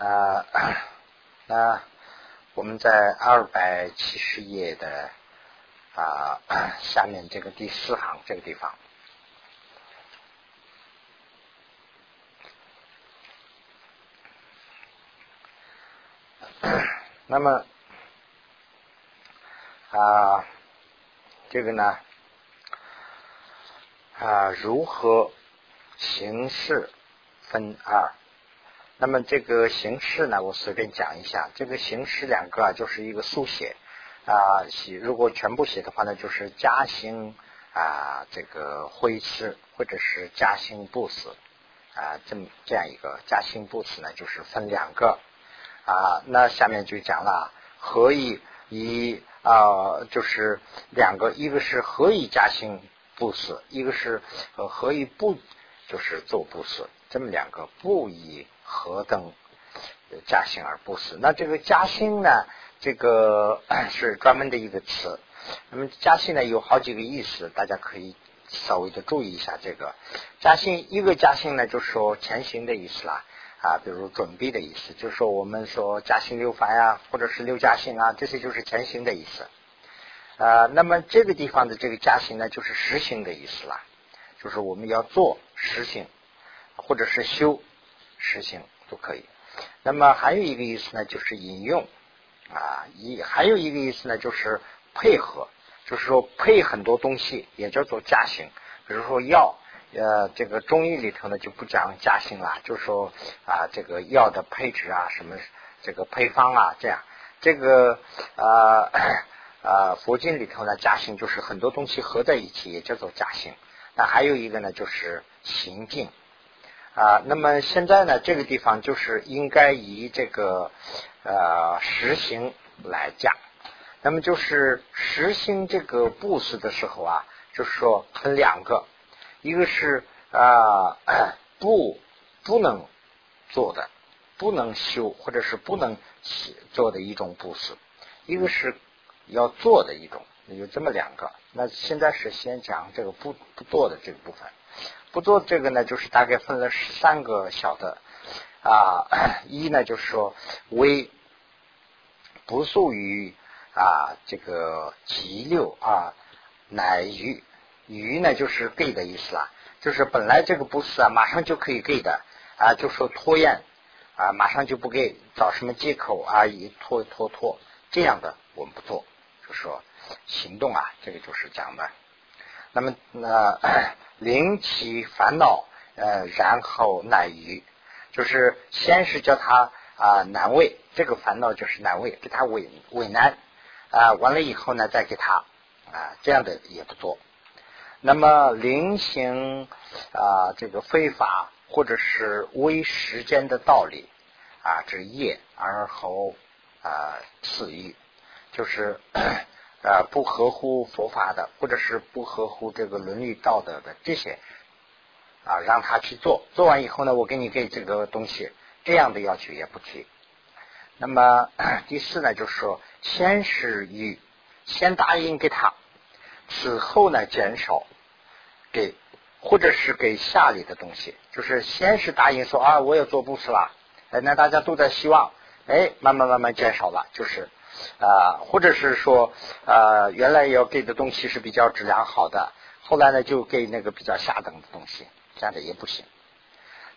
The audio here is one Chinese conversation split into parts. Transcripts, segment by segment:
啊，那我们在二百七十页的啊下面这个第四行这个地方，那么啊，这个呢啊，如何形式分二？那么这个形式呢，我随便讲一下。这个形式两个啊，就是一个速写啊，写如果全部写的话呢，就是加兴啊，这个挥斥或者是加兴不死啊，这么这样一个加兴不死呢，就是分两个啊。那下面就讲了，何以以啊，就是两个，一个是何以加兴不死，一个是呃何以不就是做不死，这么两个不以。何等加薪而不死？那这个加薪呢？这个 是专门的一个词。那么加薪呢，有好几个意思，大家可以稍微的注意一下。这个加薪，一个加薪呢，就是说前行的意思啦啊，比如准备的意思，就是说我们说加薪六凡呀，或者是六加薪啊，这些就是前行的意思。啊，那么这个地方的这个加薪呢，就是实行的意思啦，就是我们要做实行，或者是修。实行都可以。那么还有一个意思呢，就是引用啊，一还有一个意思呢，就是配合，就是说配很多东西，也叫做加行。比如说药，呃，这个中医里头呢就不讲加行了，就是说啊，这个药的配置啊，什么这个配方啊，这样。这个啊 啊，佛经里头呢，加行就是很多东西合在一起，也叫做加行。那还有一个呢，就是行进。啊，那么现在呢，这个地方就是应该以这个呃实行来讲。那么就是实行这个布施的时候啊，就是说分两个，一个是啊 不不能做的，不能修或者是不能做的一种布施，一个是要做的一种，有这么两个。那现在是先讲这个不不做的这个部分。不做这个呢，就是大概分了三个小的啊。一呢，就是说为不属于啊这个急流啊，乃于于呢，就是给的意思啦。就是本来这个不是啊，马上就可以给的啊，就说拖延啊，马上就不给，找什么借口啊，一拖拖拖这样的我们不做，就说行动啊，这个就是讲的。那么那。灵其烦恼，呃，然后乃于，就是先是叫他啊难为，这个烦恼就是难为，给他为为难啊，完了以后呢，再给他啊这样的也不做。那么临行啊这个非法或者是微时间的道理啊，这业而后啊次欲，就是。呃，不合乎佛法的，或者是不合乎这个伦理道德的这些啊，让他去做，做完以后呢，我给你给这个东西，这样的要求也不提。那么第四呢，就是说，先是与先答应给他，此后呢减少给，或者是给下里的东西，就是先是答应说啊，我要做布施了，哎，那大家都在希望，哎，慢慢慢慢减少了，就是。啊，或者是说，呃，原来要给的东西是比较质量好的，后来呢就给那个比较下等的东西，这样的也不行。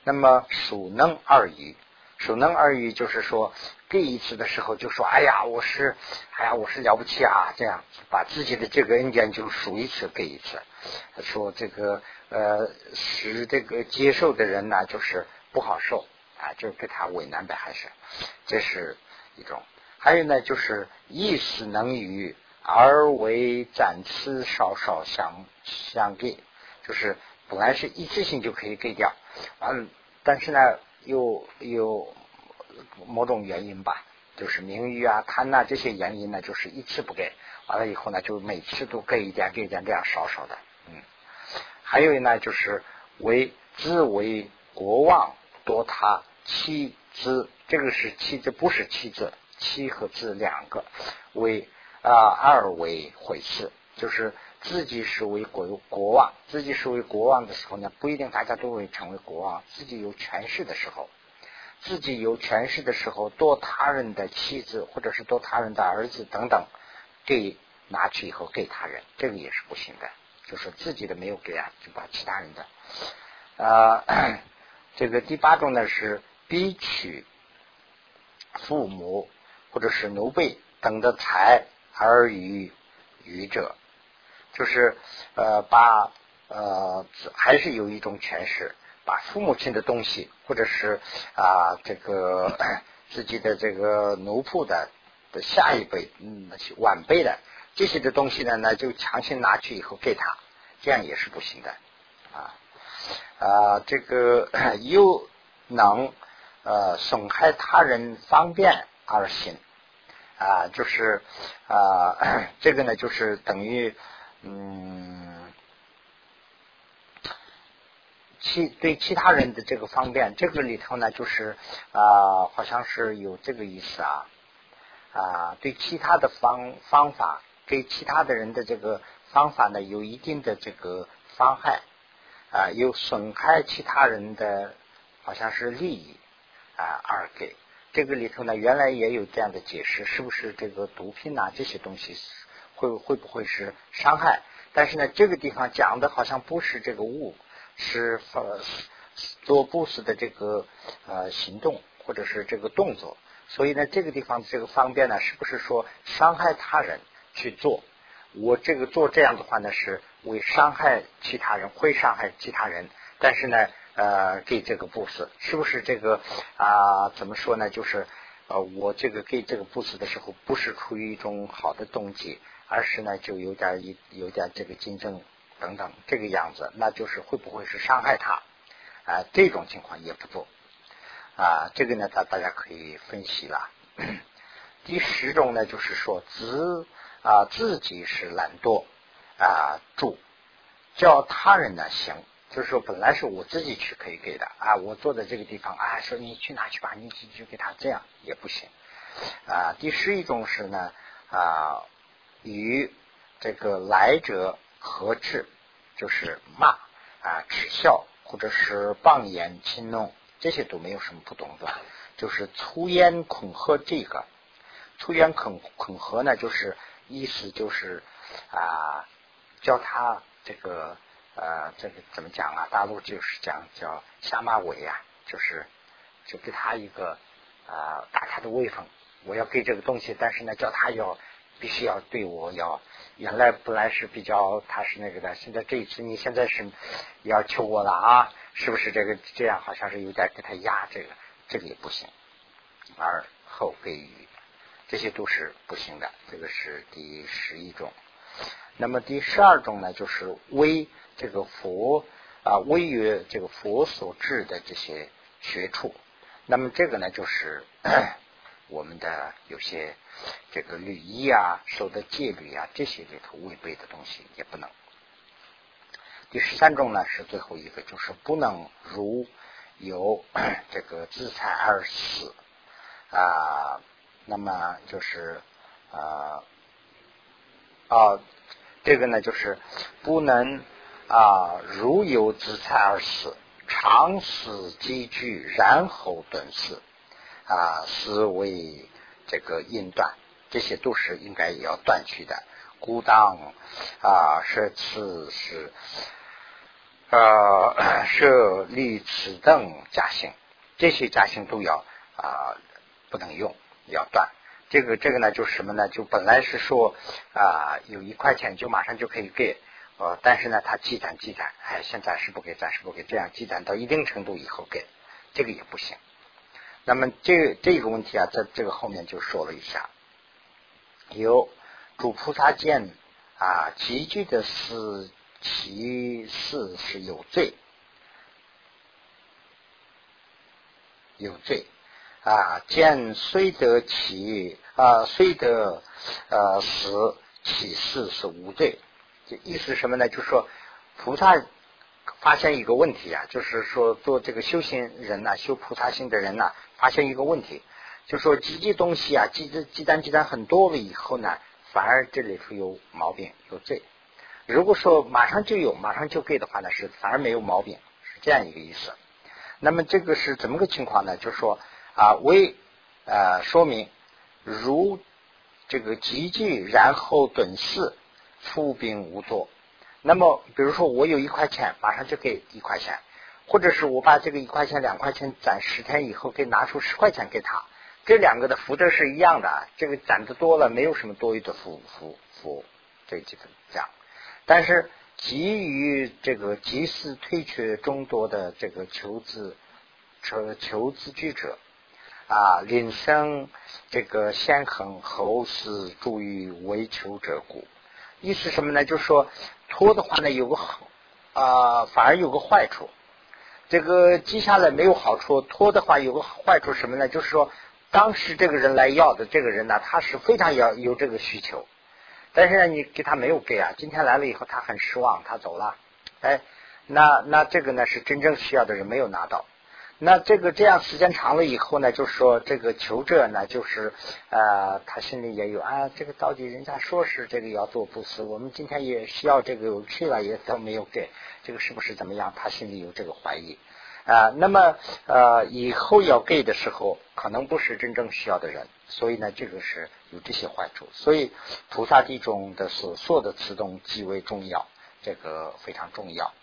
那么属能二语，属能二语就是说，给一次的时候就说，哎呀，我是，哎呀，我是了不起啊，这样把自己的这个恩典就数一次给一次，说这个呃，使这个接受的人呢就是不好受啊，就给他为难的，还是这是一种。还有呢，就是意识能与而为暂时稍稍相相给，就是本来是一次性就可以给掉，完了，但是呢，又有某种原因吧，就是名誉啊、贪呐这些原因呢，就是一次不给，完了以后呢，就每次都给一点、给一点，这样少少的，嗯。还有呢，就是为自为国王夺他妻子，这个是妻子，不是妻子。七和字两个为啊二为毁事，就是自己是为国国王，自己是为国王的时候呢，不一定大家都会成为国王。自己有权势的时候，自己有权势的时候夺他人的妻子或者是夺他人的儿子等等，给拿去以后给他人，这个也是不行的。就是自己的没有给啊，就把其他人的。呃，这个第八种呢是逼取父母或者是奴婢等的财而与愚者，就是呃把呃还是有一种权势，把父母亲的东西或者是啊这个自己的这个奴仆的的下一辈嗯晚辈的这些的东西呢，那就强行拿去以后给他，这样也是不行的啊啊这个 又能呃损害他人方便而心。啊，就是啊，这个呢，就是等于嗯，其对其他人的这个方便，这个里头呢，就是啊，好像是有这个意思啊啊，对其他的方方法，对其他的人的这个方法呢，有一定的这个伤害啊，有损害其他人的，好像是利益啊而给。这个里头呢，原来也有这样的解释，是不是这个毒品呐这些东西会会不会是伤害？但是呢，这个地方讲的好像不是这个物，是呃做布施的这个呃行动或者是这个动作，所以呢，这个地方这个方便呢，是不是说伤害他人去做？我这个做这样的话呢，是为伤害其他人，会伤害其他人，但是呢。呃，给这个布施，是不是这个啊？怎么说呢？就是呃，我这个给这个布施的时候，不是出于一种好的动机，而是呢，就有点一有点这个竞争等等这个样子，那就是会不会是伤害他啊？这种情况也不做啊。这个呢，大大家可以分析了。第十种呢，就是说自啊自己是懒惰啊住，叫他人呢行。就是说，本来是我自己去可以给的啊，我坐在这个地方啊，说你去哪去吧，你去去给他，这样也不行啊。第十一种是呢啊，与这个来者合治，就是骂啊、耻笑或者是谤言轻弄，这些都没有什么不懂的。就是粗言恐吓这个，粗言恐恐吓呢，就是意思就是啊，叫他这个。呃，这个怎么讲啊？大陆就是讲叫下马威啊，就是就给他一个啊打他的威风。我要给这个东西，但是呢，叫他要必须要对我要原来本来是比较他是那个的，现在这一次你现在是要求我了啊？是不是这个这样？好像是有点给他压这个，这个也不行。而后给予这些都是不行的，这个是第十一种。那么第十二种呢，就是为这个佛啊，为于这个佛所制的这些学处。那么这个呢，就是 我们的有些这个律仪啊、守的戒律啊这些里头违背的东西也不能。第十三种呢，是最后一个，就是不能如有 这个自残而死啊。那么就是啊啊。这个呢，就是不能啊，如有自残而死，常死积聚，然后顿死啊，死为这个因断，这些都是应该要断去的。故当啊，是此是呃设立此等家兴，这些家兴都要啊不能用，要断。这个这个呢，就是什么呢？就本来是说啊，有一块钱就马上就可以给，呃，但是呢，他积攒积攒，哎，现在是不给，暂时不给，这样积攒到一定程度以后给，这个也不行。那么这这个问题啊，在这个后面就说了一下，有主菩萨见啊，积聚的是其事是有罪，有罪。啊，见虽得其啊，虽得呃死，起事是无罪。这意思什么呢？就是说，菩萨发现一个问题啊，就是说做这个修行人呐，修菩萨心的人呐，发现一个问题，就说积积东西啊，积积积攒积攒很多了以后呢，反而这里头有毛病，有罪。如果说马上就有，马上就给的话呢，是反而没有毛病，是这样一个意思。那么这个是怎么个情况呢？就是说。啊为呃说明如这个积聚，然后顿四，出兵无作。那么，比如说我有一块钱，马上就给一块钱，或者是我把这个一块钱、两块钱攒十天以后，给拿出十块钱给他，这两个的福德是一样的。这个攒的多了，没有什么多余的福福福，这几分这样。但是，急于这个及时退却众多的这个求资求求资居者啊，领生这个先恒后世助于为求者故。意思什么呢？就是说。托的话呢，有个好啊，反而有个坏处。这个记下来没有好处，托的话有个坏处什么呢？就是说，当时这个人来要的这个人呢，他是非常要有这个需求，但是呢，你给他没有给啊。今天来了以后，他很失望，他走了。哎，那那这个呢，是真正需要的人没有拿到。那这个这样时间长了以后呢，就说这个求者呢，就是呃，他心里也有啊，这个到底人家说是这个要做布施，我们今天也需要这个去了，也都没有给，这个是不是怎么样？他心里有这个怀疑啊。那么呃，以后要给的时候，可能不是真正需要的人，所以呢，这个是有这些坏处。所以菩萨地中的所说的此动极为重要，这个非常重要。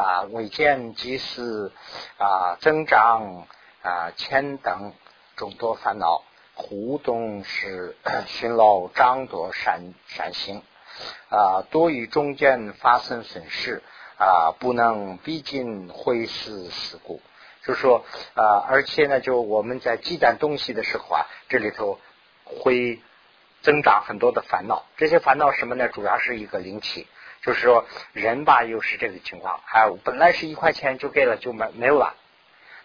啊，未见即是啊，增长啊，千等众多烦恼，互动是寻劳张多善善行啊，多于中间发生损失啊，不能逼近会事事故。就说啊，而且呢，就我们在积攒东西的时候啊，这里头会增长很多的烦恼。这些烦恼什么呢？主要是一个灵气。就是说，人吧又是这个情况，还本来是一块钱就给了就没没有了，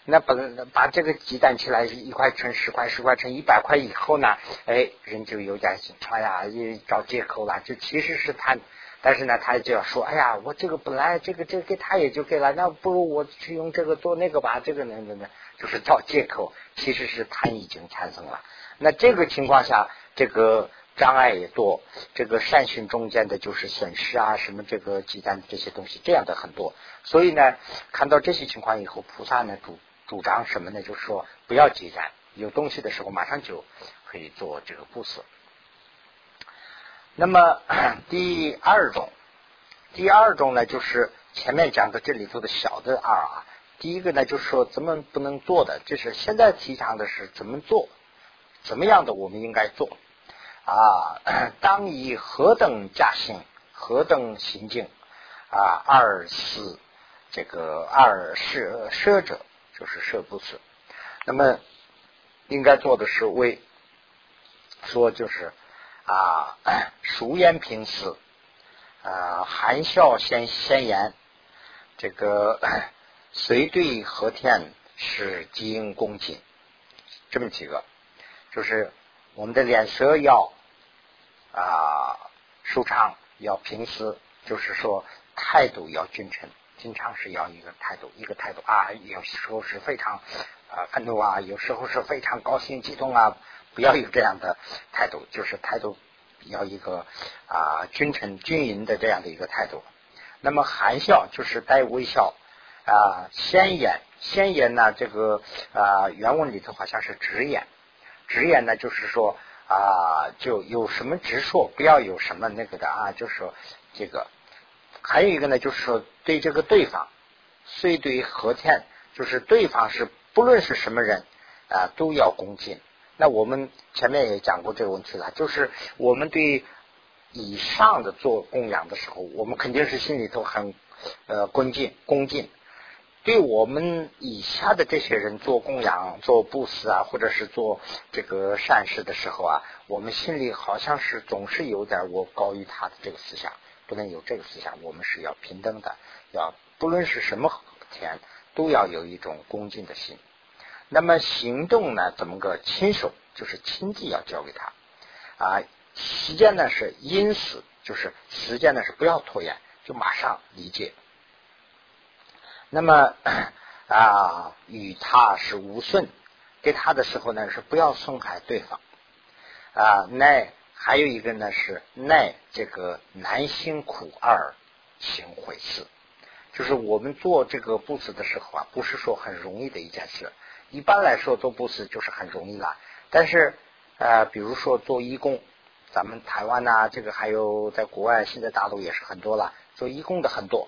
那本把这个积攒起来一块乘十块，十块乘一百块以后呢，哎，人就有点哎呀，也找借口了，就其实是贪，但是呢，他就要说，哎呀，我这个本来这个这个给他也就给了，那不如我去用这个做那个吧，这个呢呢呢，就是找借口，其实是贪已经产生了。那这个情况下，这个。障碍也多，这个善行中间的就是损失啊，什么这个积攒这些东西，这样的很多。所以呢，看到这些情况以后，菩萨呢主主张什么呢？就是说不要积攒，有东西的时候马上就可以做这个布施。那么 第二种，第二种呢，就是前面讲的这里头的小的二啊。第一个呢，就是说怎么不能做的，就是现在提倡的是怎么做，怎么样的我们应该做。啊，当以何等驾行，何等行径啊？二四这个二舍舍者，就是舍不施。那么应该做的是为说就是啊，熟言平时啊，含笑先先言，这个 随对和天是基因恭敬，这么几个，就是我们的脸色要。啊，舒畅要平时就是说态度要均称，经常是要一个态度，一个态度啊，有时候是非常啊愤怒啊，有时候是非常高兴激动啊，不要有这样的态度，就是态度要一个啊均称均匀的这样的一个态度。那么含笑就是带微笑啊，先言先言呢，这个啊原文里头好像是直言，直言呢就是说。啊，就有什么直说，不要有什么那个的啊，就是说这个，还有一个呢，就是说对这个对方，虽对和天，就是对方是不论是什么人啊，都要恭敬。那我们前面也讲过这个问题了，就是我们对以上的做供养的时候，我们肯定是心里头很呃恭敬恭敬。对我们以下的这些人做供养、做布施啊，或者是做这个善事的时候啊，我们心里好像是总是有点我高于他的这个思想，不能有这个思想。我们是要平等的，要不论是什么天，都要有一种恭敬的心。那么行动呢，怎么个亲手，就是亲自要交给他啊？时间呢是因时，就是时间呢是不要拖延，就马上理解。那么 啊，与他是无损，给他的时候呢是不要损害对方啊。耐还有一个呢是耐这个难辛苦二行回事，就是我们做这个布施的时候啊，不是说很容易的一件事，一般来说做布施就是很容易了。但是呃，比如说做义工，咱们台湾呐，这个还有在国外，现在大陆也是很多了，做义工的很多。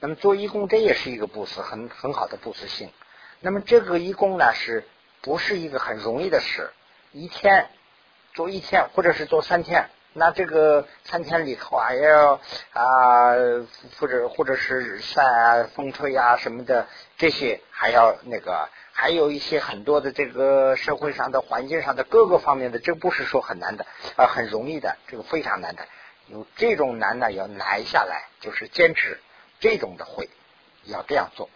那么做义工这也是一个布施，很很好的布施性。那么这个义工呢，是不是一个很容易的事？一天做一天，或者是做三天。那这个三天里头啊，要啊，或者或者是晒啊、风吹啊什么的，这些还要那个，还有一些很多的这个社会上的、环境上的各个方面的，这不是说很难的啊，很容易的，这个非常难的。有这种难呢，要难下来，就是坚持这种的会要这样做。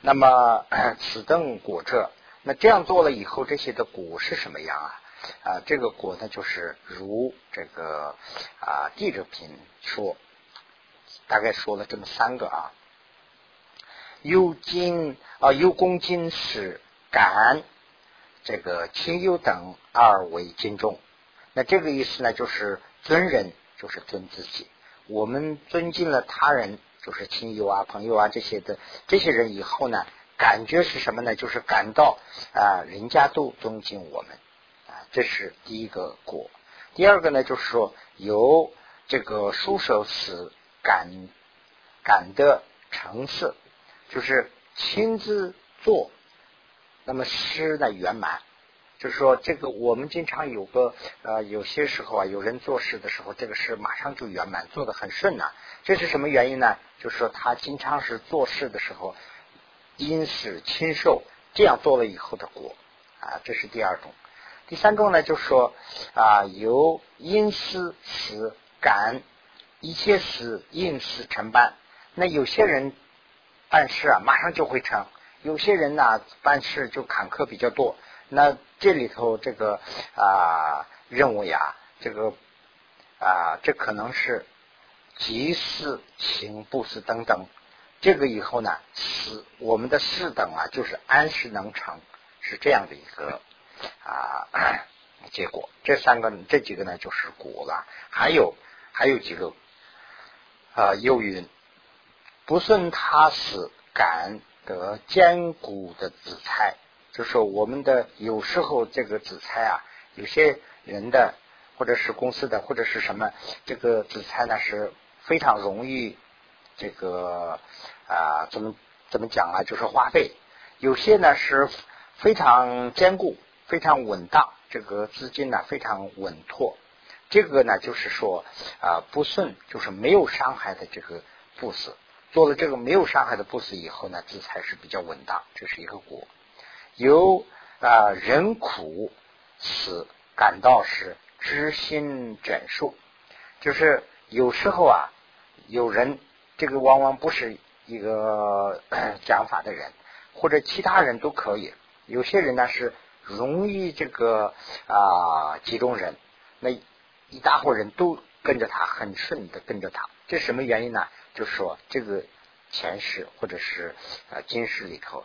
那么此等果者，那这样做了以后，这些的果是什么样啊？啊，这个果呢，就是如这个啊，地者品说，大概说了这么三个啊，有金啊，有公金是感这个亲友等二为金重。那这个意思呢，就是尊人就是尊自己，我们尊敬了他人，就是亲友啊、朋友啊这些的这些人以后呢，感觉是什么呢？就是感到啊，人家都尊敬我们。啊这是第一个果，第二个呢，就是说由这个书手死感感的层次，就是亲自做，那么诗呢圆满，就是说这个我们经常有个呃有些时候啊，有人做事的时候，这个事马上就圆满，做的很顺呐。这是什么原因呢？就是说他经常是做事的时候，因是亲受，这样做了以后的果啊，这是第二种。第三种呢，就是说啊，由因思使感一切事应事成办。那有些人办事啊，马上就会成；有些人呢，办事就坎坷比较多。那这里头这个啊任务呀，这个啊，这可能是即事行不思等等。这个以后呢，是我们的四等啊，就是安时能成，是这样的一个。啊，结果这三个这几个呢就是果了，还有还有几个啊，又云不顺他死，感得坚固的子菜，就说我们的有时候这个紫菜啊，有些人的或者是公司的或者是什么，这个紫菜呢是非常容易这个啊，怎么怎么讲啊，就是花费，有些呢是非常坚固。非常稳当，这个资金呢非常稳妥。这个呢就是说啊不顺，就是没有伤害的这个布施。做了这个没有伤害的布施以后呢，资财是比较稳当，这是一个果。由啊人苦死感到是知心整数，就是有时候啊有人这个往往不是一个讲法的人，或者其他人都可以。有些人呢是。容易这个啊集中人，那一大伙人都跟着他，很顺的跟着他。这什么原因呢？就是说这个前世或者是啊今世里头，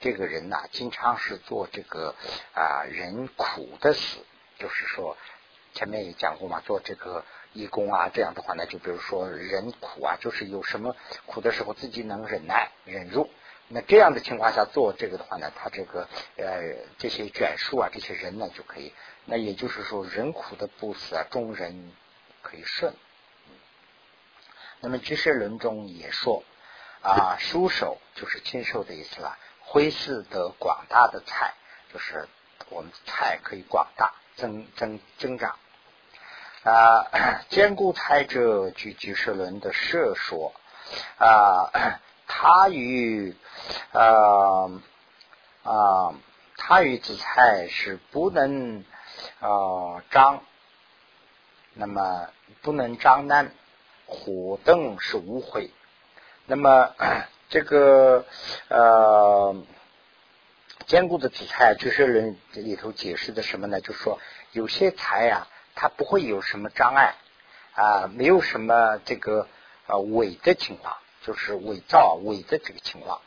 这个人呐，经常是做这个啊人苦的死。就是说前面也讲过嘛，做这个义工啊，这样的话呢，就比如说人苦啊，就是有什么苦的时候，自己能忍耐忍住。那这样的情况下做这个的话呢，他这个呃这些卷数啊，这些人呢就可以。那也就是说，人苦的不死啊，众人可以顺。那么居士论中也说啊，书手就是亲授的意思了。挥似得广大的菜，就是我们菜可以广大增增增长啊。坚固菜者，据居士论的设说啊。他与啊啊，他与紫菜是不能啊张，那么不能张难，火灯是无悔。那么这个呃坚固的紫菜，就是人里头解释的什么呢？就说有些财呀，它不会有什么障碍啊，没有什么这个啊伪的情况。就是伪造伪的这个情况，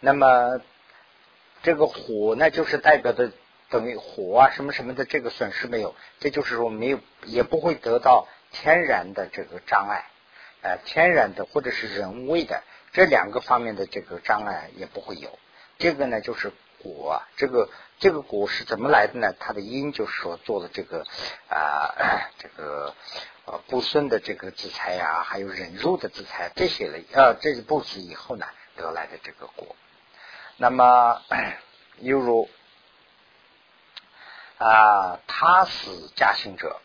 那么这个火呢，就是代表的等于火啊什么什么的这个损失没有，这就是说没有也不会得到天然的这个障碍，呃，天然的或者是人为的这两个方面的这个障碍也不会有。这个呢，就是果，这个这个果是怎么来的呢？它的因就是说做了这个啊这个呃不顺的这个制裁呀，还有忍辱的制裁这些了呃这个布施以后呢得来的这个果。那么犹如啊他死加行者，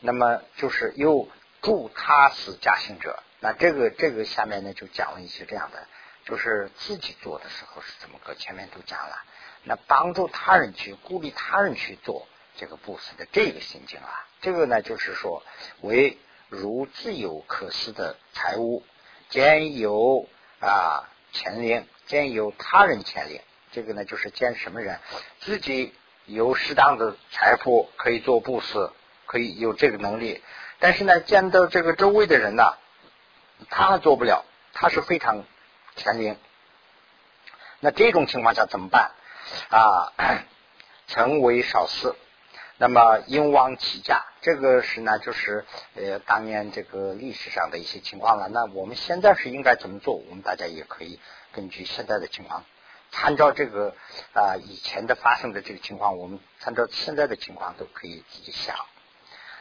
那么就是又助他死加行者。那这个这个下面呢就讲了一些这样的，就是自己做的时候是怎么个，前面都讲了。那帮助他人去鼓励他人去做这个布施的这个心境啊，这个呢就是说为如自有可施的财物，兼有啊钱令，兼有他人钱令。这个呢就是兼什么人自己有适当的财富可以做布施，可以有这个能力，但是呢见到这个周围的人呢。他做不了，他是非常全灵。那这种情况下怎么办啊？成为少事，那么应往起价，这个是呢，就是呃当年这个历史上的一些情况了。那我们现在是应该怎么做？我们大家也可以根据现在的情况，参照这个啊以前的发生的这个情况，我们参照现在的情况都可以自己想。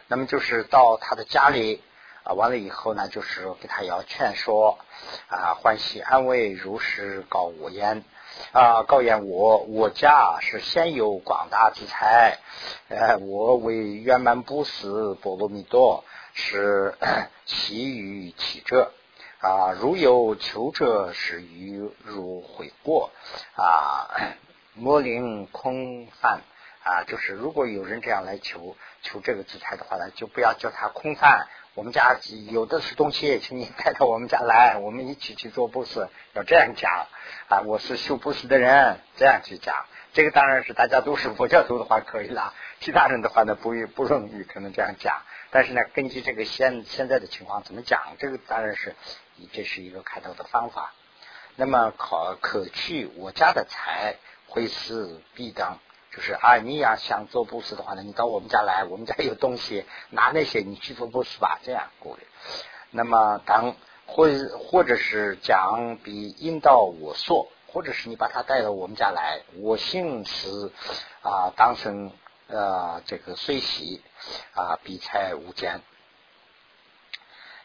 那么就是到他的家里。啊，完了以后呢，就是给他要劝说啊，欢喜安慰，如实告我言啊，告言我我家是现有广大之财，呃，我为圆满不死波罗蜜多，是喜于起者啊，如有求者，是于如悔过啊，莫令空泛啊，就是如果有人这样来求求这个资财的话呢，就不要叫他空泛。我们家有的是东西，请你带到我们家来，我们一起去做布施。要这样讲啊，我是修布施的人，这样去讲。这个当然是大家都是佛教徒的话可以了，其他人的话呢不不容易可能这样讲。但是呢，根据这个现现在的情况怎么讲，这个当然是这是一个开头的方法。那么可可去我家的财，会是必当。就是啊，你要想做布施的话呢，你到我们家来，我们家有东西，拿那些你去做布施吧，这样鼓励。那么当或或者是讲比引导我说，或者是你把他带到我们家来，我姓是啊，当成呃这个随喜啊，比财无间，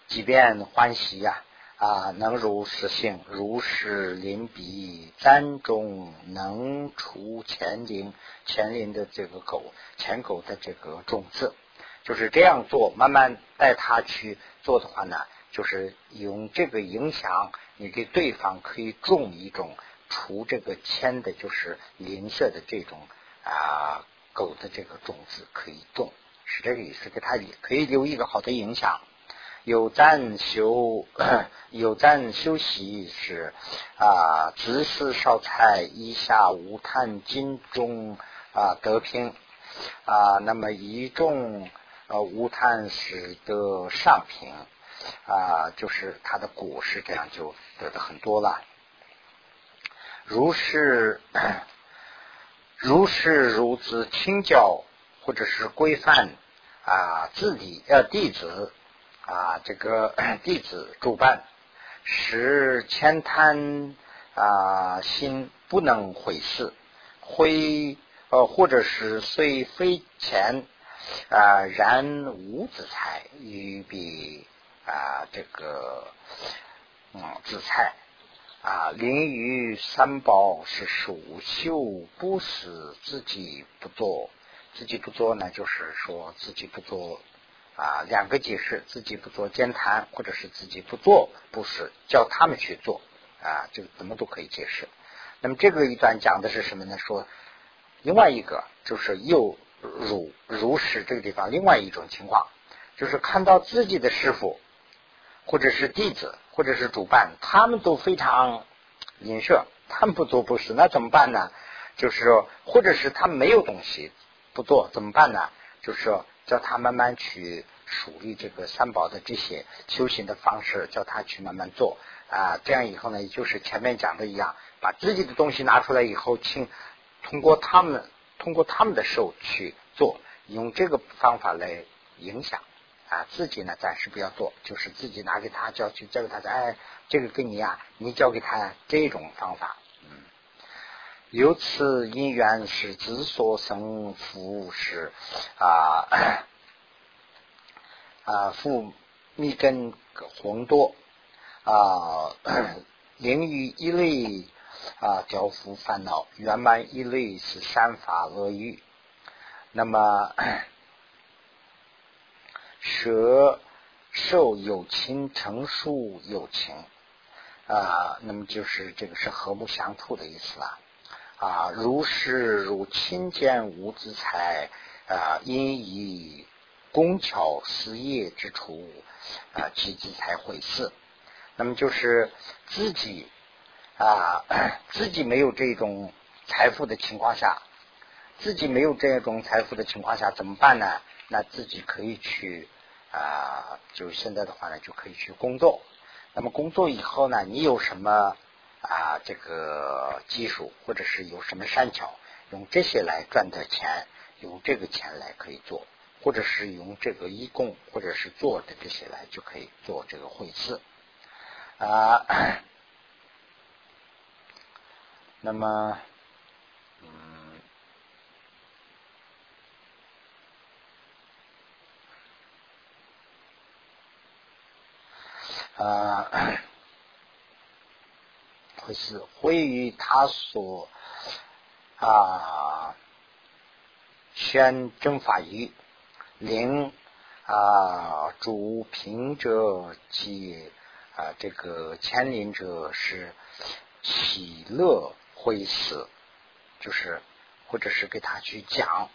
即便欢喜呀。啊能如实性，如是临彼簪中能除前林前林的这个狗前狗的这个种子，就是这样做，慢慢带他去做的话呢，就是用这个影响，你给对方可以种一种除这个铅的，就是林舍的这种啊狗的这个种子可以种，是这个意思，给他也可以留一个好的影响。有赞修，有赞修习是啊，执事烧菜，以下无贪金中啊得平啊，那么一众呃无贪使得上品啊，就是他的果实这样就得的很多了。如是 如是如此清教或者是规范啊，自己呃弟子。啊，这个 弟子主办，使千贪啊心不能回事，会呃或者是虽非钱啊然无子财于彼啊这个嗯子财啊临于三宝是属秀不死自己不做，自己不做呢，就是说自己不做。啊，两个解释，自己不做兼谈，或者是自己不做，不是叫他们去做啊，就怎么都可以解释。那么这个一段讲的是什么呢？说另外一个就是又如如实这个地方，另外一种情况就是看到自己的师傅，或者是弟子，或者是主办，他们都非常隐舍，他们不做不是，那怎么办呢？就是说，或者是他没有东西不做，怎么办呢？就是说。叫他慢慢去树立这个三宝的这些修行的方式，叫他去慢慢做。啊，这样以后呢，就是前面讲的一样，把自己的东西拿出来以后，请通过他们，通过他们的手去做，用这个方法来影响。啊，自己呢暂时不要做，就是自己拿给他叫去交给他，哎，这个给你啊，你交给他这种方法，由此因缘是之所生福是啊啊富密根红多啊，灵于一类啊交付烦恼，圆满一类是三法恶欲。那么舍受有情，成熟有情啊，那么就是这个是和睦相处的意思啊。啊，如是如亲见无资财啊，因以工巧思业之处啊，其资财会事。那么就是自己啊，自己没有这种财富的情况下，自己没有这种财富的情况下怎么办呢？那自己可以去啊，就是现在的话呢，就可以去工作。那么工作以后呢，你有什么？啊，这个技术或者是有什么善巧，用这些来赚的钱，用这个钱来可以做，或者是用这个义工或者是做的这些来就可以做这个会次啊。那么，嗯，啊。是会于他所啊宣正法语，令啊主平者及啊这个牵领者是喜乐会死，就是或者是给他去讲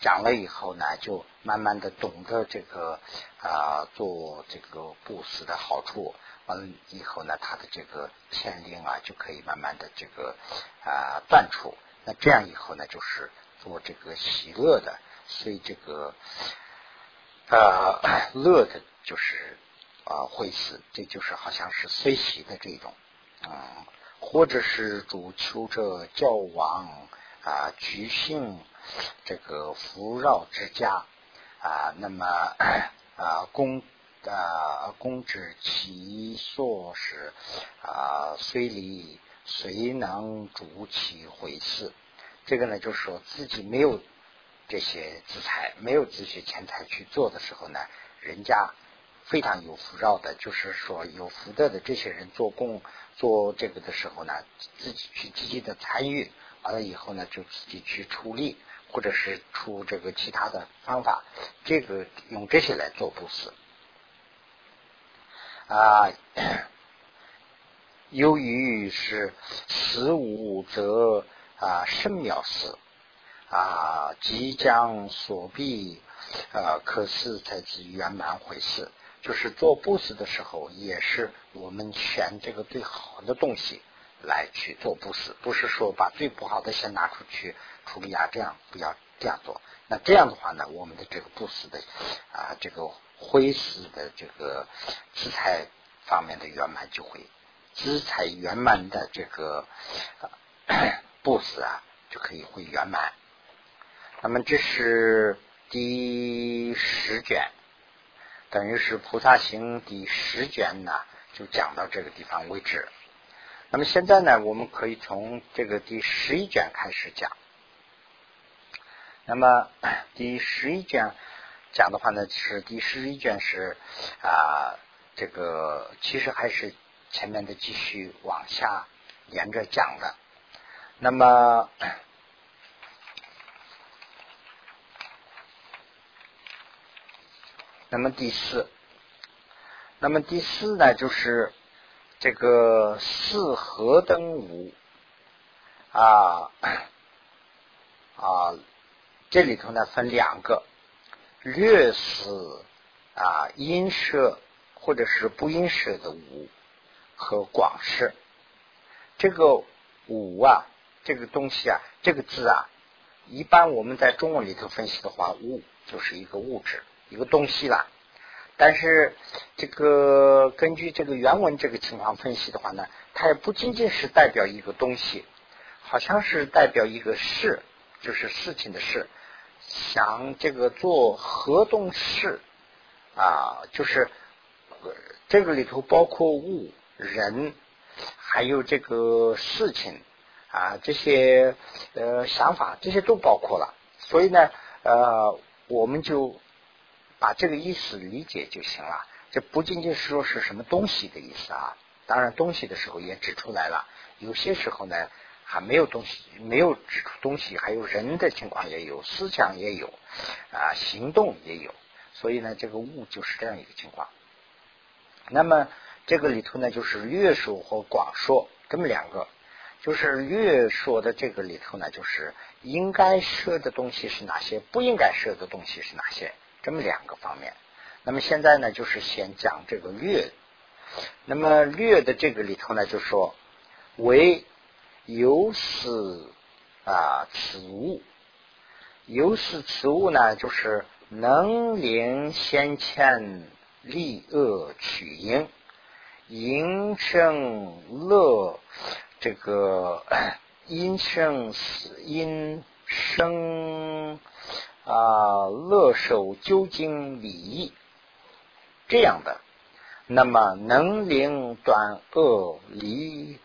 讲了以后呢，就慢慢的懂得这个啊做这个布施的好处。完了以后呢，他的这个天灵啊，就可以慢慢的这个啊断除。那这样以后呢，就是做这个喜乐的，所以这个呃乐的，就是啊会死，这就是好像是随喜的这种啊，或者是主求者教王啊举行这个福绕之家啊，那么 啊公。啊，公之其所是啊，虽离虽能主其回事。这个呢，就是说自己没有这些资财，没有这些钱财去做的时候呢，人家非常有福绕的，就是说有福德的这些人做工做这个的时候呢，自己去积极的参与，完了以后呢，就自己去出力，或者是出这个其他的方法，这个用这些来做布施。啊，由于是十五则啊甚妙事啊即将所必啊，可是才是圆满回事。就是做布施的时候，也是我们选这个最好的东西来去做布施，不是说把最不好的先拿出去处理啊，这样不要这样做。那这样的话呢，我们的这个布施的啊这个。灰石的这个资财方面的圆满就会资财圆满的这个 布施啊，就可以会圆满。那么这是第十卷，等于是菩萨行第十卷呢，就讲到这个地方为止。那么现在呢，我们可以从这个第十一卷开始讲。那么 第十一卷。讲的话呢，是第十一卷是啊，这个其实还是前面的继续往下连着讲的。那么，那么第四，那么第四呢，就是这个四合灯五啊啊，这里头呢分两个。略思啊，音舍或者是不音舍的无和广式，这个无啊，这个东西啊，这个字啊，一般我们在中文里头分析的话，物就是一个物质，一个东西啦。但是这个根据这个原文这个情况分析的话呢，它也不仅仅是代表一个东西，好像是代表一个事，就是事情的事。想这个做合动事啊，就是这个里头包括物、人，还有这个事情啊这些呃想法，这些都包括了。所以呢，呃，我们就把这个意思理解就行了。这不仅仅是说是什么东西的意思啊，当然东西的时候也指出来了。有些时候呢，还没有东西，没有指出东西，还有人的情况也有，思想也有，啊，行动也有。所以呢，这个物就是这样一个情况。那么这个里头呢，就是略说和广说这么两个。就是略说的这个里头呢，就是应该设的东西是哪些，不应该设的东西是哪些，这么两个方面。那么现在呢，就是先讲这个略。那么略的这个里头呢，就说为有是啊此物，有是此物呢，就是能令先前利恶取因，因生乐。这个因生死因生啊乐受究竟理这样的，那么能令断恶离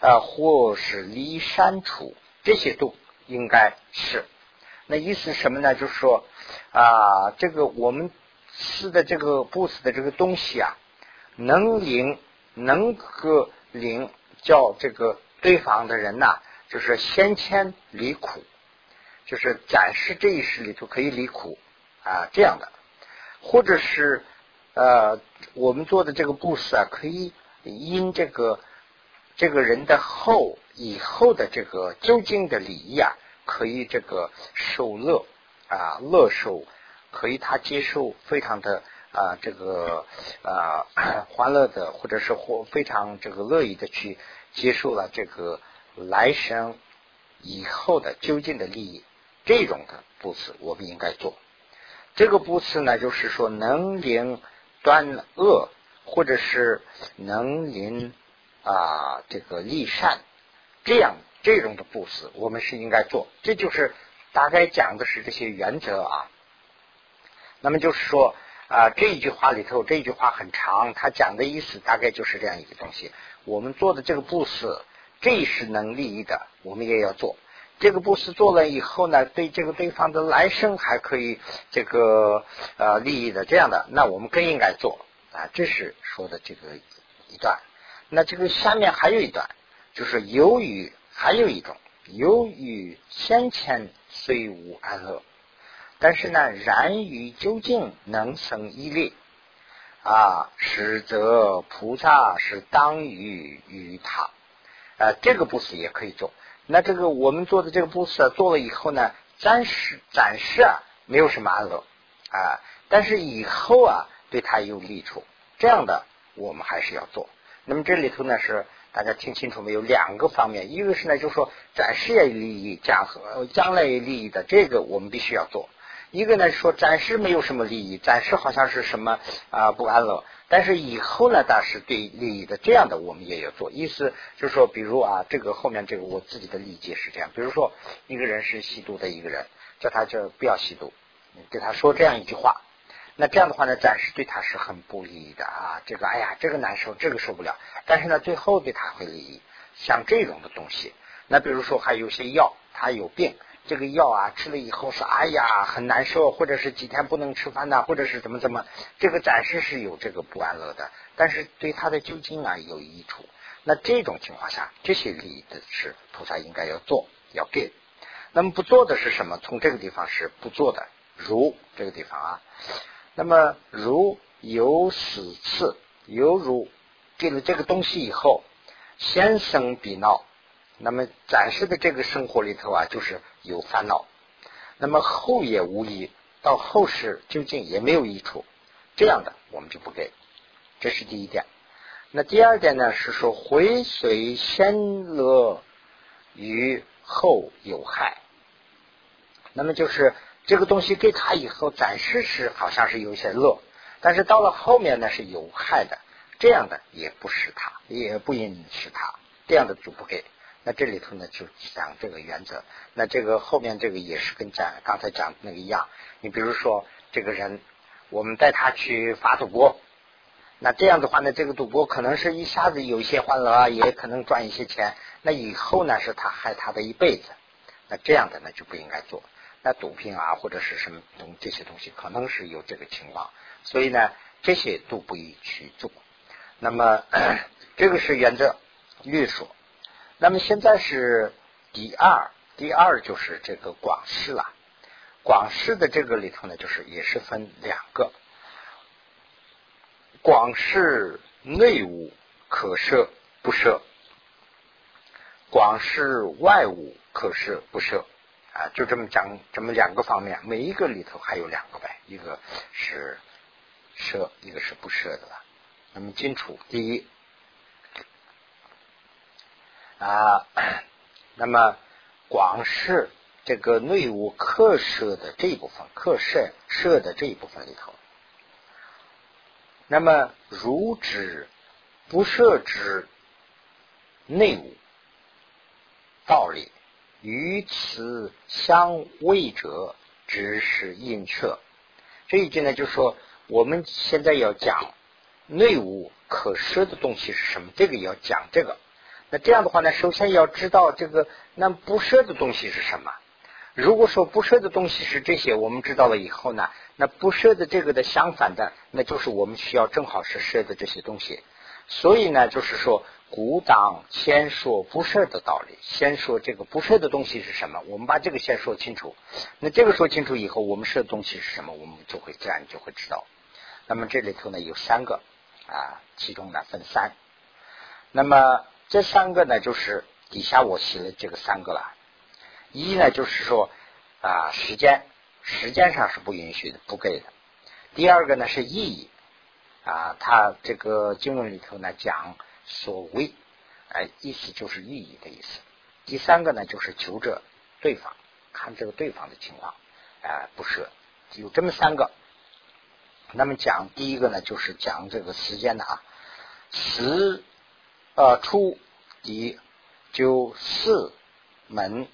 啊或是离删除，这些都应该是。那意思什么呢？就是说啊，这个我们吃的这个布施的这个东西啊，能令能够令。叫这个对方的人呐，就是先迁离苦，就是展示这一世里头可以离苦啊这样的，或者是呃我们做的这个布施啊，可以因这个这个人的后以后的这个究竟的利益啊，可以这个受乐啊乐受，可以他接受非常的。啊，这个啊，欢乐的，或者是或非常这个乐意的去接受了这个来生以后的究竟的利益，这种的布施我们应该做。这个布施呢，就是说能令断恶，或者是能令啊这个利善，这样这种的布施我们是应该做。这就是大概讲的是这些原则啊。那么就是说。啊，这一句话里头，这一句话很长，他讲的意思大概就是这样一个东西。我们做的这个布施，这是能利益的，我们也要做。这个布施做了以后呢，对这个对方的来生还可以这个呃利益的，这样的，那我们更应该做啊。这是说的这个一段。那这个下面还有一段，就是由于还有一种，由于先前虽无安乐。但是呢，然于究竟能生一力啊，实则菩萨是当于于他啊，这个布施也可以做。那这个我们做的这个布施做了以后呢，暂时暂时啊没有什么安乐啊，但是以后啊对他有利处，这样的我们还是要做。那么这里头呢是大家听清楚没有？两个方面，一个是呢就是说暂时也有利益，将和将来有利益的，这个我们必须要做。一个呢说暂时没有什么利益，暂时好像是什么啊不安乐，但是以后呢，但是对利益的这样的我们也要做。意思就是说，比如啊，这个后面这个我自己的理解是这样，比如说一个人是吸毒的一个人，叫他就不要吸毒，给他说这样一句话，那这样的话呢，暂时对他是很不利的啊。这个哎呀，这个难受，这个受不了，但是呢，最后对他会利益。像这种的东西，那比如说还有些药，他有病。这个药啊，吃了以后是哎呀很难受，或者是几天不能吃饭呐，或者是怎么怎么，这个暂时是有这个不安乐的，但是对他的究竟啊有益处。那这种情况下，这些利益的是菩萨应该要做要给。那么不做的是什么？从这个地方是不做的，如这个地方啊。那么如有死次，犹如给了这个东西以后，先生必闹。那么暂时的这个生活里头啊，就是有烦恼。那么后也无益，到后世究竟也没有益处。这样的我们就不给。这是第一点。那第二点呢，是说回随先乐于后有害。那么就是这个东西给他以后，暂时是好像是有些乐，但是到了后面呢是有害的。这样的也不是他，也不应是他，这样的就不给。那这里头呢，就讲这个原则。那这个后面这个也是跟讲刚才讲的那个一样。你比如说，这个人，我们带他去发赌博，那这样的话呢，这个赌博可能是一下子有一些欢乐，也可能赚一些钱。那以后呢，是他害他的一辈子。那这样的呢，就不应该做。那毒品啊，或者是什么东这些东西，可能是有这个情况。所以呢，这些都不宜去做。那么这个是原则律所。那么现在是第二，第二就是这个广式了。广式的这个里头呢，就是也是分两个。广式内务可设不设，广式外务可设不设啊，就这么讲，这么两个方面，每一个里头还有两个呗，一个是设，一个是不设的了。那么清楚，第一啊，那么广式这个内务客设的这一部分，客设设的这一部分里头。那么，如指不设之内务道理，与此相违者，只是映彻。这一句呢，就是说我们现在要讲内务可设的东西是什么，这个也要讲这个。那这样的话呢，首先要知道这个那不设的东西是什么。如果说不设的东西是这些，我们知道了以后呢，那不设的这个的相反的，那就是我们需要正好是设的这些东西。所以呢，就是说，古当先说不设的道理，先说这个不设的东西是什么，我们把这个先说清楚。那这个说清楚以后，我们设的东西是什么，我们就会自然就会知道。那么这里头呢有三个啊，其中呢分三。那么这三个呢，就是底下我写了这个三个了。一呢，就是说啊，时间时间上是不允许的，不给的。第二个呢是意义啊，他这个经文里头呢讲所谓，哎，意思就是意义的意思。第三个呢就是求者对方看这个对方的情况，啊，不是有这么三个。那么讲第一个呢，就是讲这个时间的啊，时呃初一就四门。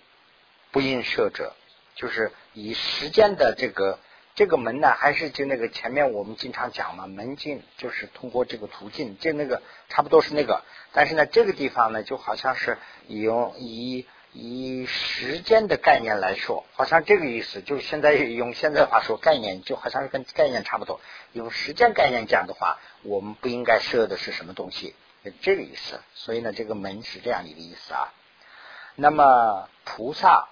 不应设者，就是以时间的这个这个门呢，还是就那个前面我们经常讲嘛，门禁就是通过这个途径，就那个差不多是那个。但是呢，这个地方呢，就好像是用以以时间的概念来说，好像这个意思，就现在用现在话说概念，就好像是跟概念差不多。用时间概念讲的话，我们不应该设的是什么东西，这个意思。所以呢，这个门是这样一个意思啊。那么菩萨。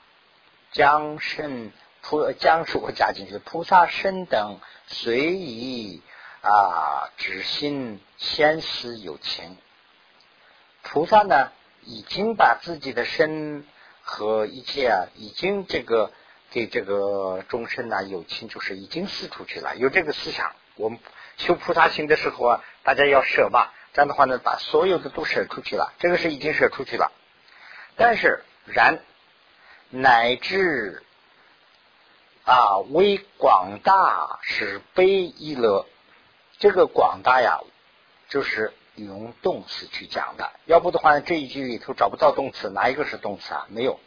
将身菩将是我加进去，菩萨身等随意啊，只心先思有情。菩萨呢，已经把自己的身和一切啊，已经这个给这个众生呢有情，就是已经施出去了，有这个思想。我们修菩萨行的时候啊，大家要舍嘛，这样的话呢，把所有的都舍出去了，这个是已经舍出去了。但是然。乃至啊，为广大是悲一乐，这个广大呀，就是用动词去讲的。要不的话，这一句里头找不到动词，哪一个是动词啊？没有。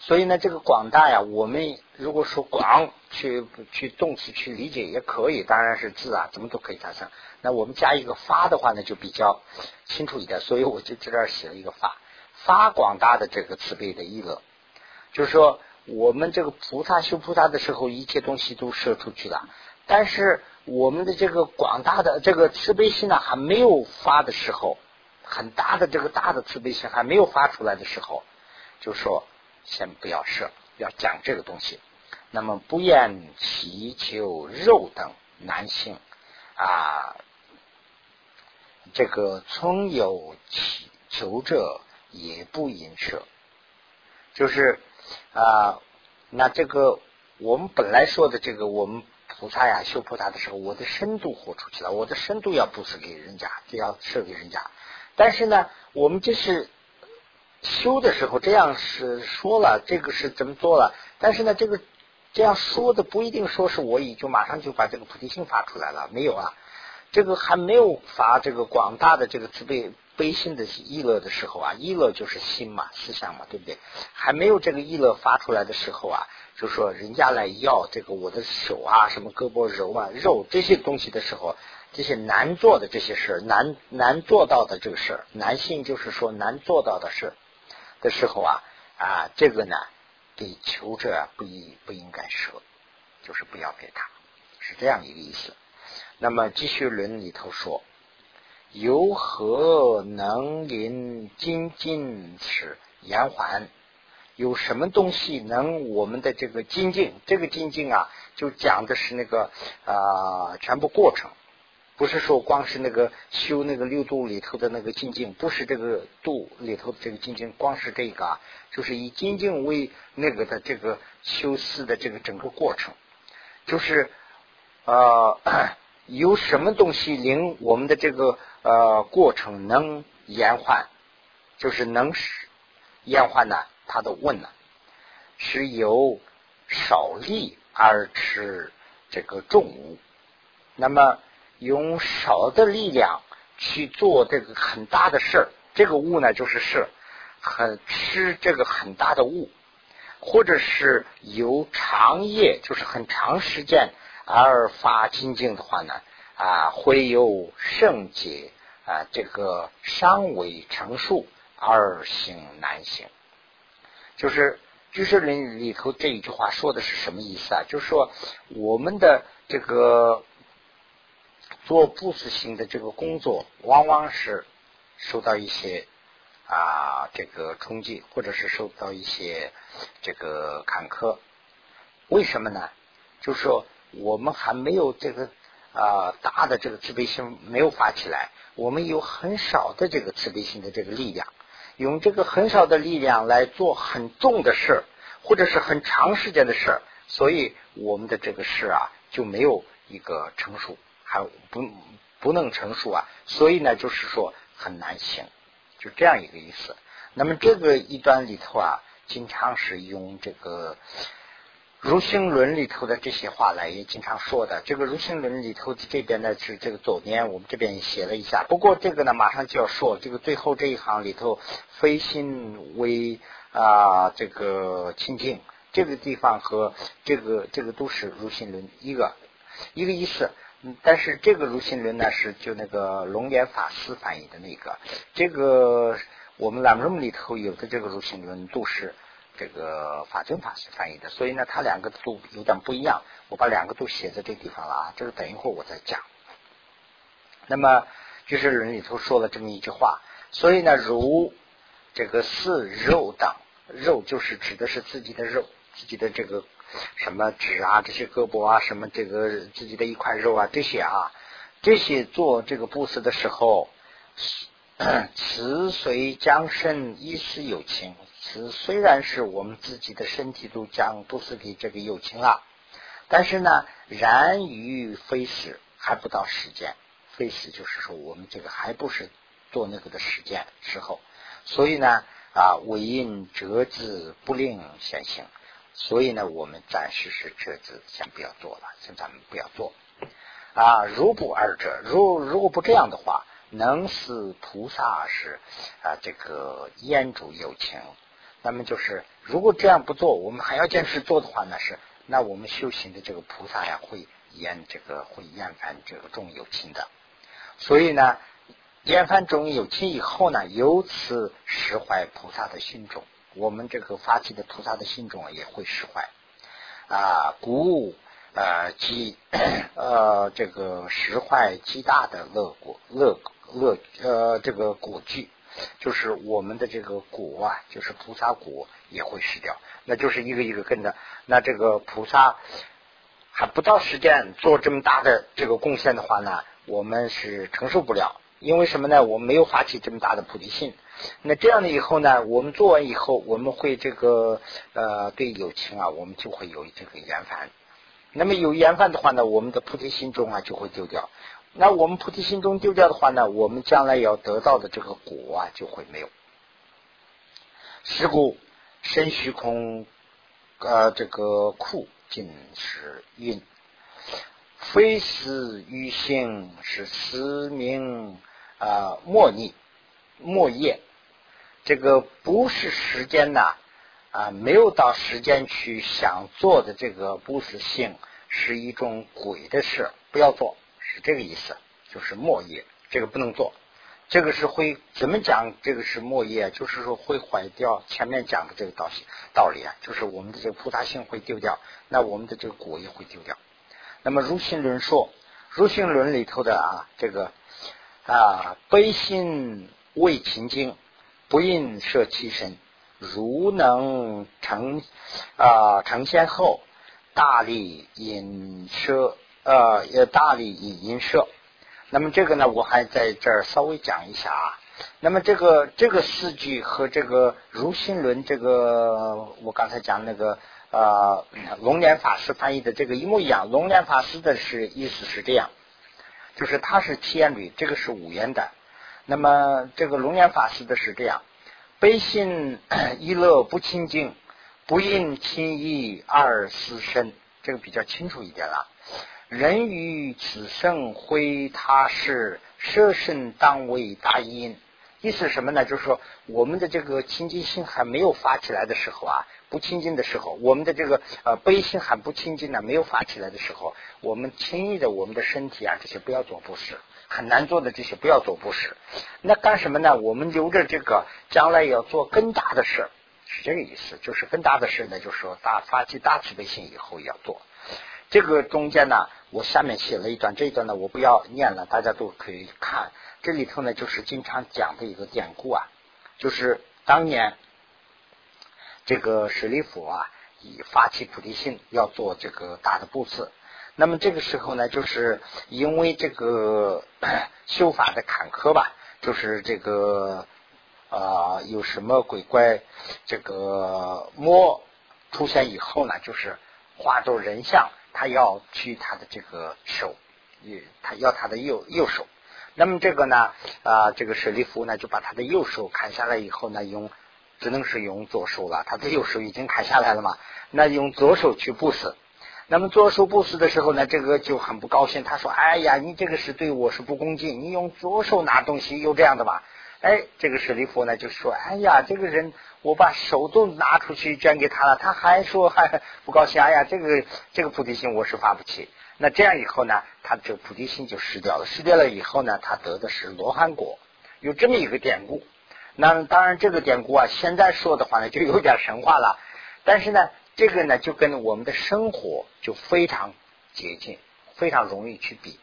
所以呢，这个广大呀，我们如果说广去去动词去理解也可以，当然是字啊，怎么都可以加上。那我们加一个发的话呢，就比较清楚一点。所以我就在这儿写了一个发，发广大的这个慈悲的意乐。就是说，我们这个菩萨修菩萨的时候，一切东西都射出去了。但是我们的这个广大的这个慈悲心呢，还没有发的时候，很大的这个大的慈悲心还没有发出来的时候，就说先不要设，要讲这个东西。那么不厌祈求肉等男性啊，这个从有祈求者也不应设，就是。啊，那这个我们本来说的这个，我们菩萨呀修菩萨的时候，我的深度活出去了，我的深度要布施给人家，就要设给人家。但是呢，我们这是修的时候这样是说了，这个是怎么做了？但是呢，这个这样说的不一定说是我已经马上就把这个菩提心发出来了，没有啊，这个还没有发这个广大的这个慈悲悲心的意乐的时候啊，意乐就是心嘛，思想嘛，对不对？还没有这个意乐发出来的时候啊，就说人家来要这个我的手啊，什么胳膊揉啊、肉这些东西的时候，这些难做的这些事儿难难做到的这个事儿，男性就是说难做到的事的时候啊啊，这个呢，给求者不应不应该舍，就是不要给他，是这样一个意思。那么继续论里头说。由何能临精进持延缓？有什么东西能我们的这个精进？这个精进啊，就讲的是那个啊，全部过程，不是说光是那个修那个六度里头的那个精进，不是这个度里头的这个精进，光是这个啊，就是以精进为那个的这个修四的这个整个过程，就是呃，有什么东西令我们的这个。呃，过程能延缓，就是能使延缓呢？他的问呢，是由少力而持这个重物，那么用少的力量去做这个很大的事儿，这个物呢，就是是很吃这个很大的物，或者是由长夜，就是很长时间而发精进的话呢？啊，会有圣洁啊，这个尚未成熟而行难行，就是居士论里头这一句话说的是什么意思啊？就是说我们的这个做布施性的这个工作，往往是受到一些啊这个冲击，或者是受到一些这个坎坷。为什么呢？就是说我们还没有这个。啊，大的这个慈悲心没有发起来，我们有很少的这个慈悲心的这个力量，用这个很少的力量来做很重的事或者是很长时间的事所以我们的这个事啊就没有一个成熟，还不不能成熟啊，所以呢就是说很难行，就这样一个意思。那么这个一端里头啊，经常是用这个。如心论里头的这些话呢，也经常说的。这个如心论里头的这边呢是这个左边，我们这边也写了一下。不过这个呢，马上就要说这个最后这一行里头，非心为啊这个清净这个地方和这个这个都是如心论一个一个意思。但是这个如心论呢是就那个龙岩法师翻译的那个，这个我们朗润里头有的这个如心论都是。这个法真法师翻译的，所以呢，他两个都有点不一样。我把两个都写在这地方了啊，这个等一会儿我再讲。那么居士论里头说了这么一句话，所以呢，如这个似肉等，肉就是指的是自己的肉，自己的这个什么指啊，这些胳膊啊，什么这个自己的一块肉啊，这些啊，这些做这个布施的时候，慈随将身一丝有情。此虽然是我们自己的身体都将都是给这个友情了，但是呢，然于非死还不到时间，非死就是说我们这个还不是做那个的时间时候，所以呢啊，为因折子不令先行，所以呢，我们暂时是折子先不要做了，先咱们不要做啊。如不二者，如如果不这样的话，能使菩萨是啊这个烟主有情。那么就是，如果这样不做，我们还要坚持做的话，呢是那我们修行的这个菩萨呀，会厌这个会厌烦这个众有情的。所以呢，厌烦众有情以后呢，由此释怀菩萨的心中，我们这个发起的菩萨的心中也会释怀啊。故呃极 呃这个释怀极大的乐果乐乐呃这个果具。就是我们的这个果啊，就是菩萨果也会失掉，那就是一个一个跟着。那这个菩萨还不到时间做这么大的这个贡献的话呢，我们是承受不了。因为什么呢？我们没有发起这么大的菩提心。那这样的以后呢，我们做完以后，我们会这个呃对友情啊，我们就会有这个厌烦。那么有厌烦的话呢，我们的菩提心中啊就会丢掉。那我们菩提心中丢掉的话呢，我们将来要得到的这个果啊，就会没有。是故身虚空，呃，这个库尽是因，非思于性是思名啊莫逆。莫业，这个不是时间呐啊，没有到时间去想做的这个不是性，是一种鬼的事，不要做，是这个意思，就是末业，这个不能做。这个是会怎么讲？这个是末业，就是说会坏掉前面讲的这个道理道理啊，就是我们的这个菩萨性会丢掉，那我们的这个果也会丢掉。那么如心论说，如心论里头的啊，这个啊悲心未清净，不应摄其身，如能成啊成仙后，大力引摄呃大力引引摄。那么这个呢，我还在这儿稍微讲一下啊。那么这个这个四句和这个如心轮这个我刚才讲那个呃龙年法师翻译的这个一模一样。龙年法师的是意思是这样，就是他是七言律，这个是五言的。那么这个龙年法师的是这样：悲心一乐不清净，不应轻易二思身。这个比较清楚一点了。人于此生会他是舍身当为大因，意思什么呢？就是说，我们的这个清净心还没有发起来的时候啊，不清净的时候，我们的这个呃悲心还不清净呢，没有发起来的时候，我们轻易的我们的身体啊这些不要做布施，很难做的这些不要做布施。那干什么呢？我们留着这个将来要做更大的事，是这个意思。就是更大的事呢，就是说大发起大慈悲心以后要做。这个中间呢，我下面写了一段，这一段呢我不要念了，大家都可以看。这里头呢就是经常讲的一个典故啊，就是当年这个舍利弗啊，以发起菩提心要做这个大的布施。那么这个时候呢，就是因为这个 修法的坎坷吧，就是这个啊有什么鬼怪这个魔出现以后呢，就是化作人像。他要去他的这个手，他要他的右右手。那么这个呢，啊，这个舍利弗呢，就把他的右手砍下来以后呢，用只能是用左手了。他的右手已经砍下来了嘛，那用左手去布施。那么左手布施的时候呢，这个就很不高兴。他说：“哎呀，你这个是对我是不恭敬，你用左手拿东西有这样的吧？”哎，这个舍利弗呢就说：“哎呀，这个人。”我把手都拿出去捐给他了，他还说还不高兴。哎呀，这个这个菩提心我是发不起。那这样以后呢，他这个菩提心就失掉了。失掉了以后呢，他得的是罗汉果。有这么一个典故。那当然，这个典故啊，现在说的话呢，就有点神话了。但是呢，这个呢，就跟我们的生活就非常接近，非常容易去比。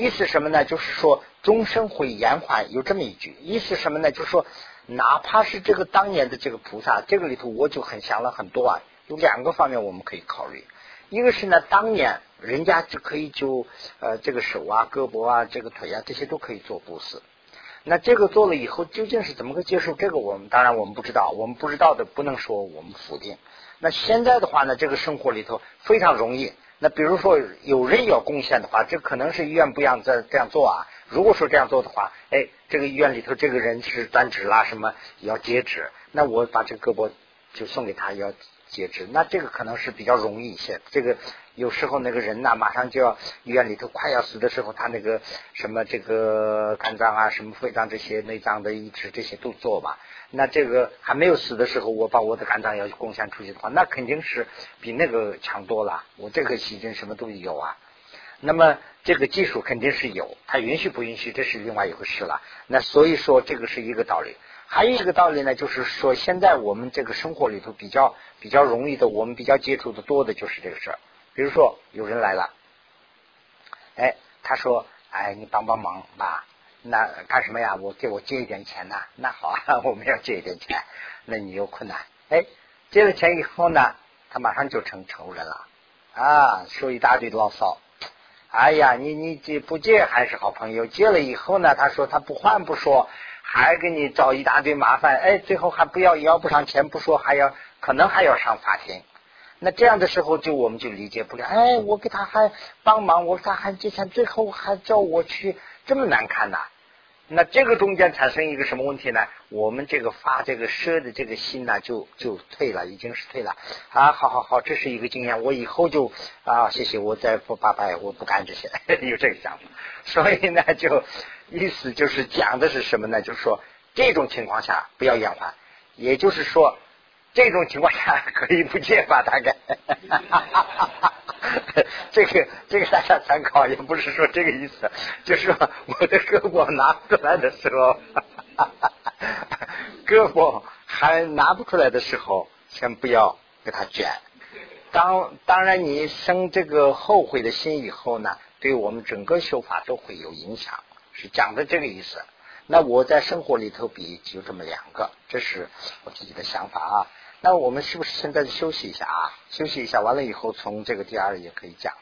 意思什么呢？就是说终生会延缓。有这么一句意思什么呢？就是说。哪怕是这个当年的这个菩萨，这个里头我就很想了很多啊。有两个方面我们可以考虑，一个是呢，当年人家就可以就呃这个手啊、胳膊啊、这个腿啊这些都可以做布施。那这个做了以后究竟是怎么个接受？这个我们当然我们不知道，我们不知道的不能说我们否定。那现在的话呢，这个生活里头非常容易。那比如说有人要贡献的话，这可能是医院不让这这样做啊。如果说这样做的话，哎，这个医院里头这个人是断指啦，什么要截肢，那我把这个胳膊就送给他要截肢，那这个可能是比较容易一些。这个有时候那个人呐，马上就要医院里头快要死的时候，他那个什么这个肝脏啊、什么肺脏这些内脏的移植这些都做嘛。那这个还没有死的时候，我把我的肝脏要贡献出去的话，那肯定是比那个强多了。我这个细菌什么都有啊。那么这个技术肯定是有，它允许不允许这是另外一回事了。那所以说这个是一个道理，还有一个道理呢，就是说现在我们这个生活里头比较比较容易的，我们比较接触的多的就是这个事儿。比如说有人来了，哎，他说，哎，你帮帮忙吧，那干什么呀？我给我借一点钱呐。那好啊，我们要借一点钱。那你有困难，哎，借了钱以后呢，他马上就成仇人了啊，说一大堆牢骚。哎呀，你你借不借还是好朋友？借了以后呢，他说他不还不说，还给你找一大堆麻烦。哎，最后还不要要不上钱不说，还要可能还要上法庭。那这样的时候就我们就理解不了。哎，我给他还帮忙，我给他还借钱，最后还叫我去，这么难看呐。那这个中间产生一个什么问题呢？我们这个发这个舍的这个心呢，就就退了，已经是退了啊！好好好，这是一个经验，我以后就啊，谢谢，我再不拜拜，我不干这些，有这个想法。所以呢，就意思就是讲的是什么呢？就是说这种情况下不要延缓，也就是说，这种情况下 可以不戒吧？大概，这个这个大家参考，也不是说这个意思，就是说我的胳膊拿不出来的时候，胳膊还拿不出来的时候，先不要给它卷。当当然，你生这个后悔的心以后呢，对我们整个修法都会有影响，是讲的这个意思。那我在生活里头比就这么两个，这是我自己的想法啊。那我们是不是现在就休息一下啊？休息一下，完了以后从这个第二页可以讲。